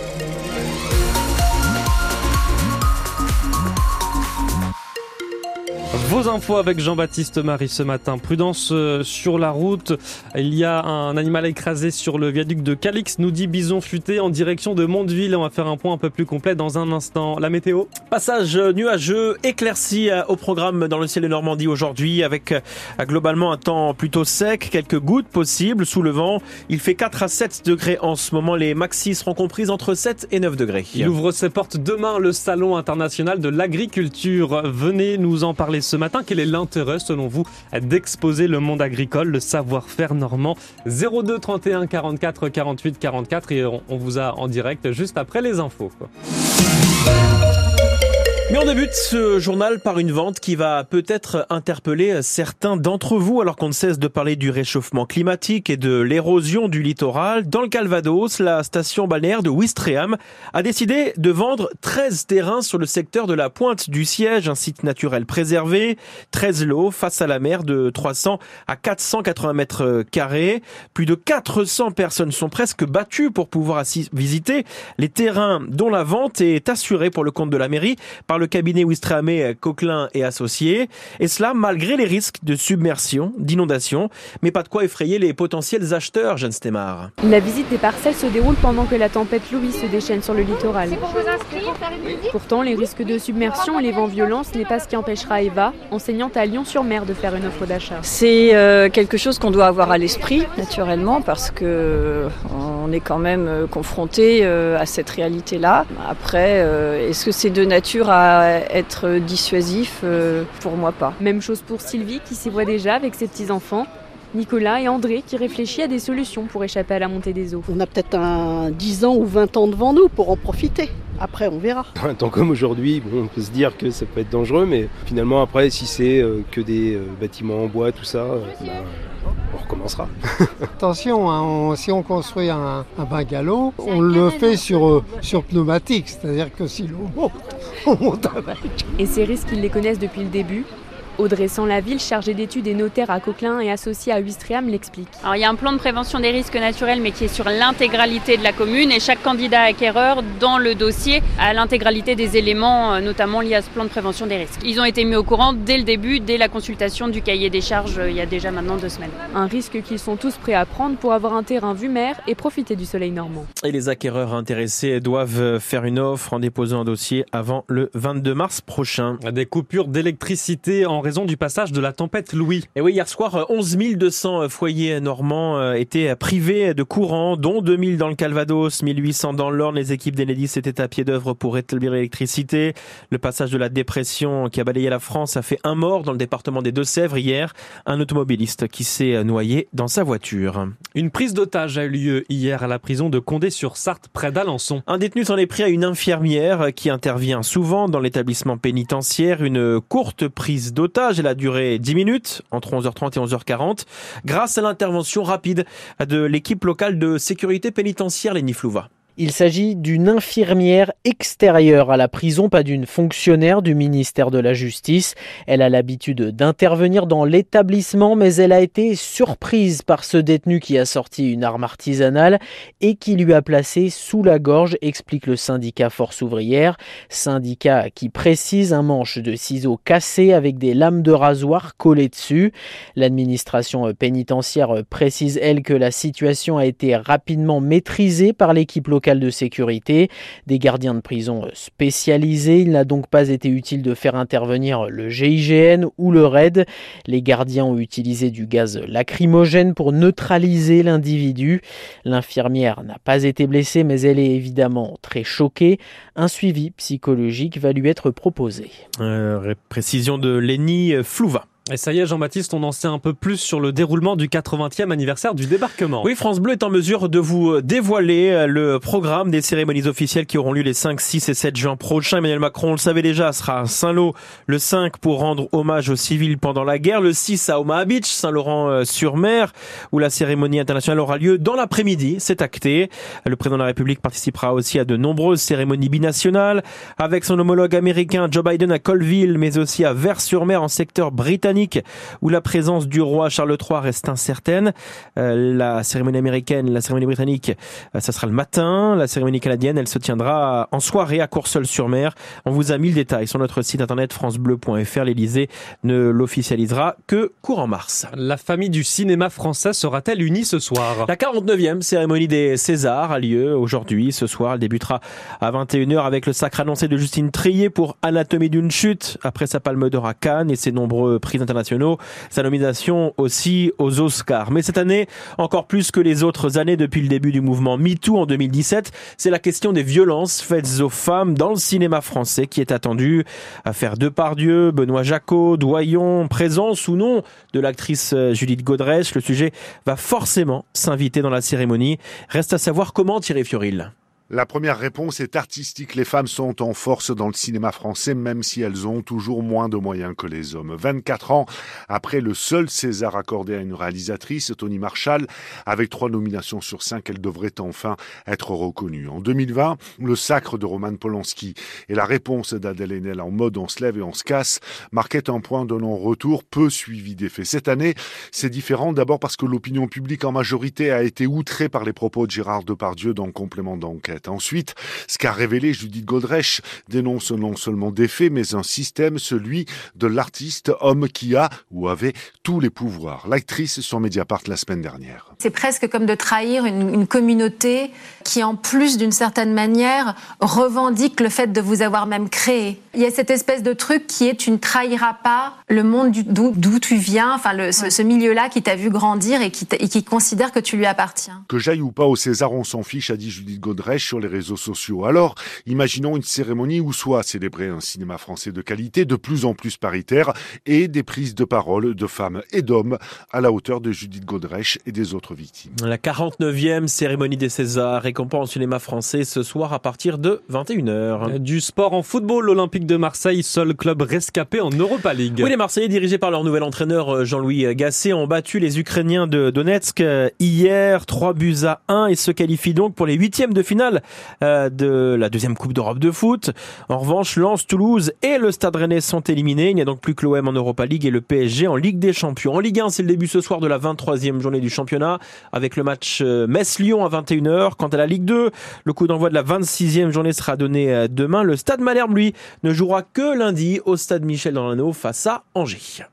Thank you. Vos infos avec Jean-Baptiste Marie ce matin. Prudence euh, sur la route. Il y a un animal écrasé sur le viaduc de Calix, nous dit Bison Futé en direction de Mondeville. On va faire un point un peu plus complet dans un instant. La météo Passage nuageux, éclairci euh, au programme dans le ciel de Normandie aujourd'hui avec euh, globalement un temps plutôt sec, quelques gouttes possibles sous le vent. Il fait 4 à 7 degrés en ce moment. Les maxis seront comprises entre 7 et 9 degrés. Il ouvre ses portes demain, le Salon international de l'agriculture. Venez nous en parler ce matin. Quel est l'intérêt, selon vous, d'exposer le monde agricole, le savoir-faire normand? 02 31 44 48 44 et on, vous a en direct juste après les infos. Mais on débute ce journal par une vente qui va peut-être interpeller certains d'entre vous alors qu'on ne cesse de parler du réchauffement climatique et de l'érosion du littoral. Dans le Calvados, la station balnéaire de Ouistreham a décidé de vendre 13 terrains sur le secteur de la Pointe du Siège, un site naturel préservé, 13 lots face à la mer de 300 à 480 mètres carrés. Plus de 400 personnes sont presque battues pour pouvoir visiter les terrains dont la vente est assurée pour le compte de la mairie par le cabinet Ouistreham Coquelin et Associés. Et cela malgré les risques de submersion, d'inondation, mais pas de quoi effrayer les potentiels acheteurs, Jeanne Stemar. La visite des parcelles se déroule pendant que la tempête Louis se déchaîne sur le littoral. Pourtant, les risques de submersion et les vents violents, ce n'est pas ce qui empêchera Eva, enseignante à Lyon-sur-Mer, de faire une offre d'achat. C'est euh, quelque chose qu'on doit avoir à l'esprit, naturellement, parce que euh, on est quand même euh, confronté à cette réalité-là. Après, est-ce que c'est de nature à être dissuasif, euh, pour moi pas. Même chose pour Sylvie qui s'y voit déjà avec ses petits-enfants. Nicolas et André qui réfléchissent à des solutions pour échapper à la montée des eaux. On a peut-être un 10 ans ou 20 ans devant nous pour en profiter. Après, on verra. Un temps comme aujourd'hui, on peut se dire que ça peut être dangereux, mais finalement, après, si c'est euh, que des euh, bâtiments en bois, tout ça, bah, on recommencera. Attention, hein, si on construit un, un bungalow, on le fait sur, sur pneumatique, c'est-à-dire que si l'eau monte, Et ces risques, ils les connaissent depuis le début Audrey Sans-Laville, chargée d'études et notaire à Coquelin et associée à Ouistreham, l'explique. Alors il y a un plan de prévention des risques naturels mais qui est sur l'intégralité de la commune et chaque candidat acquéreur dans le dossier a l'intégralité des éléments euh, notamment liés à ce plan de prévention des risques. Ils ont été mis au courant dès le début, dès la consultation du cahier des charges euh, il y a déjà maintenant deux semaines. Un risque qu'ils sont tous prêts à prendre pour avoir un terrain vue mer et profiter du soleil normand. Et les acquéreurs intéressés doivent faire une offre en déposant un dossier avant le 22 mars prochain. Des coupures d'électricité en raison du passage de la tempête Louis. Et oui, hier soir, 11 200 foyers normands euh, étaient privés de courant, dont 2000 dans le Calvados, 1800 dans l'Orne. Les équipes d'Enedis étaient à pied d'œuvre pour rétablir l'électricité. Le passage de la dépression qui a balayé la France a fait un mort dans le département des Deux-Sèvres hier. Un automobiliste qui s'est noyé dans sa voiture. Une prise d'otage a eu lieu hier à la prison de Condé-sur-Sarthe, près d'Alençon. Un détenu s'en est pris à une infirmière qui intervient souvent dans l'établissement pénitentiaire. Une courte prise d'otage elle a duré 10 minutes, entre 11h30 et 11h40, grâce à l'intervention rapide de l'équipe locale de sécurité pénitentiaire, les Niflouva. Il s'agit d'une infirmière extérieure à la prison, pas d'une fonctionnaire du ministère de la Justice. Elle a l'habitude d'intervenir dans l'établissement, mais elle a été surprise par ce détenu qui a sorti une arme artisanale et qui lui a placé sous la gorge, explique le syndicat Force ouvrière. Syndicat qui précise un manche de ciseaux cassé avec des lames de rasoir collées dessus. L'administration pénitentiaire précise, elle, que la situation a été rapidement maîtrisée par l'équipe locale de sécurité, des gardiens de prison spécialisés. Il n'a donc pas été utile de faire intervenir le GIGN ou le RAID. Les gardiens ont utilisé du gaz lacrymogène pour neutraliser l'individu. L'infirmière n'a pas été blessée, mais elle est évidemment très choquée. Un suivi psychologique va lui être proposé. Euh, précision de Lenny Flouva. Et ça y est, Jean-Baptiste, on en sait un peu plus sur le déroulement du 80e anniversaire du débarquement. Oui, France Bleu est en mesure de vous dévoiler le programme des cérémonies officielles qui auront lieu les 5, 6 et 7 juin prochains. Emmanuel Macron, on le savait déjà, sera à Saint-Lô le 5 pour rendre hommage aux civils pendant la guerre, le 6 à Omaha Beach, Saint-Laurent-sur-Mer, où la cérémonie internationale aura lieu dans l'après-midi, c'est acté. Le président de la République participera aussi à de nombreuses cérémonies binationales, avec son homologue américain Joe Biden à Colville, mais aussi à Vers-sur-Mer en secteur britannique britannique où la présence du roi Charles III reste incertaine. Euh, la cérémonie américaine, la cérémonie britannique, euh, ça sera le matin. La cérémonie canadienne, elle se tiendra en soirée à Courseul-sur-Mer. On vous a mis le détail sur notre site internet francebleu.fr. L'Elysée ne l'officialisera que courant mars. La famille du cinéma français sera-t-elle unie ce soir? La 49e cérémonie des Césars a lieu aujourd'hui. Ce soir, elle débutera à 21h avec le sacre annoncé de Justine Trier pour Anatomie d'une chute après sa palme d'or à Cannes et ses nombreux prix internationaux. Sa nomination aussi aux Oscars. Mais cette année, encore plus que les autres années depuis le début du mouvement MeToo en 2017, c'est la question des violences faites aux femmes dans le cinéma français qui est attendue. Affaire Depardieu, Benoît Jacot, Doyon, présence ou non de l'actrice euh, Judith Godrèche. Le sujet va forcément s'inviter dans la cérémonie. Reste à savoir comment Thierry Fioril. La première réponse est artistique. Les femmes sont en force dans le cinéma français, même si elles ont toujours moins de moyens que les hommes. 24 ans après le seul César accordé à une réalisatrice, Tony Marshall, avec trois nominations sur cinq, elle devrait enfin être reconnue. En 2020, le sacre de Roman Polanski et la réponse d'Adèle Haenel en mode on se lève et on se casse marquaient un point de non-retour peu suivi d'effet. Cette année, c'est différent d'abord parce que l'opinion publique en majorité a été outrée par les propos de Gérard Depardieu dans le complément d'enquête. Ensuite, ce qu'a révélé Judith Godrèche dénonce non seulement des faits, mais un système, celui de l'artiste, homme qui a ou avait tous les pouvoirs. L'actrice sur Mediapart la semaine dernière. C'est presque comme de trahir une, une communauté qui, en plus d'une certaine manière, revendique le fait de vous avoir même créé. Il y a cette espèce de truc qui est tu ne trahiras pas le monde d'où tu viens, enfin le, ce, ce milieu-là qui t'a vu grandir et qui, et qui considère que tu lui appartiens. Que j'aille ou pas au César, on s'en fiche, a dit Judith Godrèche sur les réseaux sociaux. Alors, imaginons une cérémonie où soit célébrer un cinéma français de qualité, de plus en plus paritaire, et des prises de parole de femmes et d'hommes à la hauteur de Judith Godrèche et des autres victimes. La 49e cérémonie des Césars récompense cinéma français ce soir à partir de 21h. Du sport en football, l'Olympique de Marseille, seul club rescapé en Europa League. Oui, les Marseillais, dirigés par leur nouvel entraîneur Jean-Louis Gasset, ont battu les Ukrainiens de Donetsk hier, 3 buts à 1 et se qualifient donc pour les huitièmes de finale euh, de la deuxième Coupe d'Europe de foot. En revanche, Lens, Toulouse et le Stade Rennais sont éliminés. Il n'y a donc plus que l'OM en Europa League et le PSG en Ligue des Champions. En Ligue 1, c'est le début ce soir de la 23e journée du championnat avec le match euh, Metz-Lyon à 21h. Quant à la Ligue 2, le coup d'envoi de la 26e journée sera donné euh, demain. Le Stade Malherbe, lui, ne jouera que lundi au Stade Michel dans l'Anneau face à Angers.